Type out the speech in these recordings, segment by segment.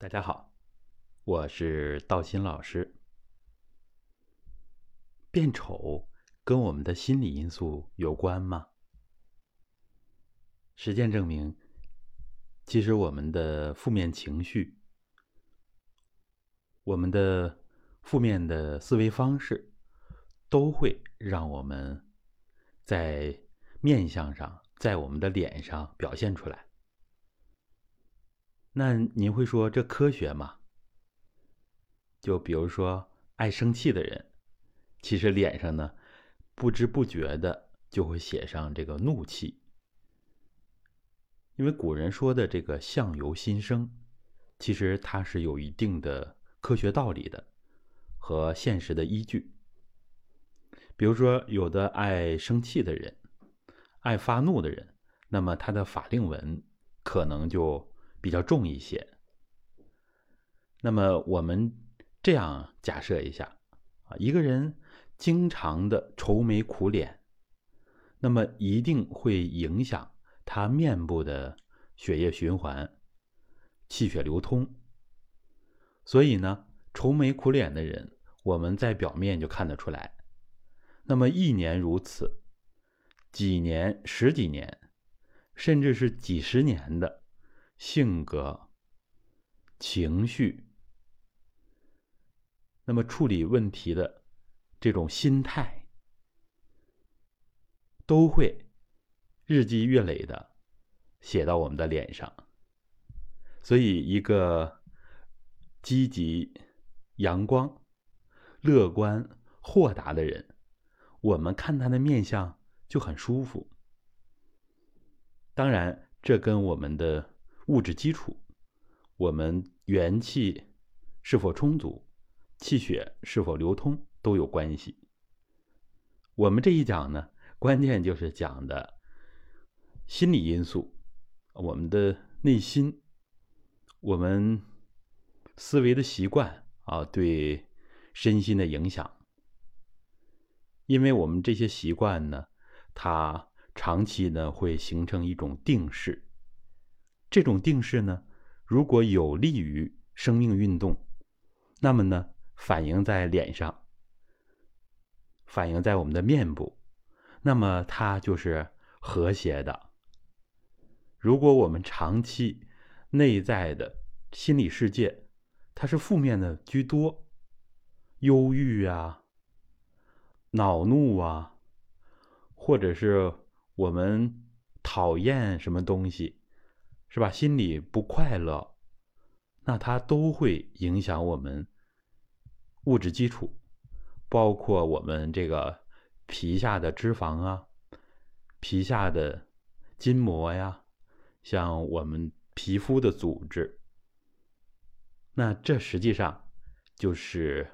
大家好，我是道新老师。变丑跟我们的心理因素有关吗？实践证明，其实我们的负面情绪、我们的负面的思维方式，都会让我们在面相上，在我们的脸上表现出来。那您会说这科学吗？就比如说爱生气的人，其实脸上呢不知不觉的就会写上这个怒气，因为古人说的这个相由心生，其实它是有一定的科学道理的和现实的依据。比如说有的爱生气的人，爱发怒的人，那么他的法令纹可能就。比较重一些。那么我们这样假设一下啊，一个人经常的愁眉苦脸，那么一定会影响他面部的血液循环、气血流通。所以呢，愁眉苦脸的人，我们在表面就看得出来。那么一年如此，几年、十几年，甚至是几十年的。性格、情绪，那么处理问题的这种心态，都会日积月累的写到我们的脸上。所以，一个积极、阳光、乐观、豁达的人，我们看他的面相就很舒服。当然，这跟我们的。物质基础，我们元气是否充足，气血是否流通都有关系。我们这一讲呢，关键就是讲的心理因素，我们的内心，我们思维的习惯啊，对身心的影响。因为我们这些习惯呢，它长期呢会形成一种定势。这种定势呢，如果有利于生命运动，那么呢，反映在脸上，反映在我们的面部，那么它就是和谐的。如果我们长期内在的心理世界，它是负面的居多，忧郁啊、恼怒啊，或者是我们讨厌什么东西。是吧？心里不快乐，那它都会影响我们物质基础，包括我们这个皮下的脂肪啊，皮下的筋膜呀，像我们皮肤的组织。那这实际上就是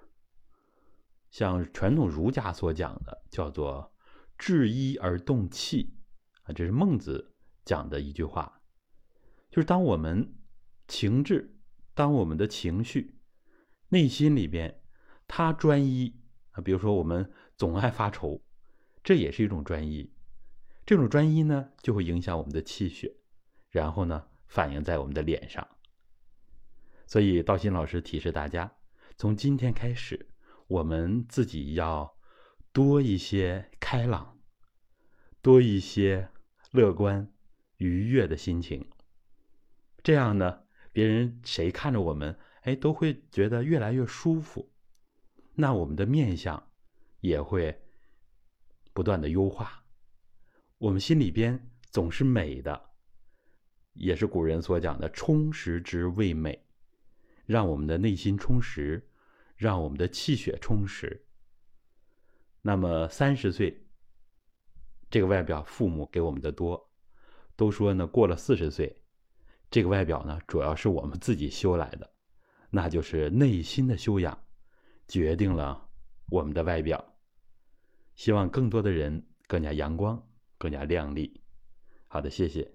像传统儒家所讲的，叫做“治一而动气”，啊，这是孟子讲的一句话。就是当我们情志，当我们的情绪、内心里边，它专一啊，比如说我们总爱发愁，这也是一种专一。这种专一呢，就会影响我们的气血，然后呢，反映在我们的脸上。所以道心老师提示大家，从今天开始，我们自己要多一些开朗，多一些乐观、愉悦的心情。这样呢，别人谁看着我们，哎，都会觉得越来越舒服。那我们的面相也会不断的优化。我们心里边总是美的，也是古人所讲的“充实之谓美”，让我们的内心充实，让我们的气血充实。那么三十岁，这个外表父母给我们的多，都说呢，过了四十岁。这个外表呢，主要是我们自己修来的，那就是内心的修养，决定了我们的外表。希望更多的人更加阳光，更加靓丽。好的，谢谢。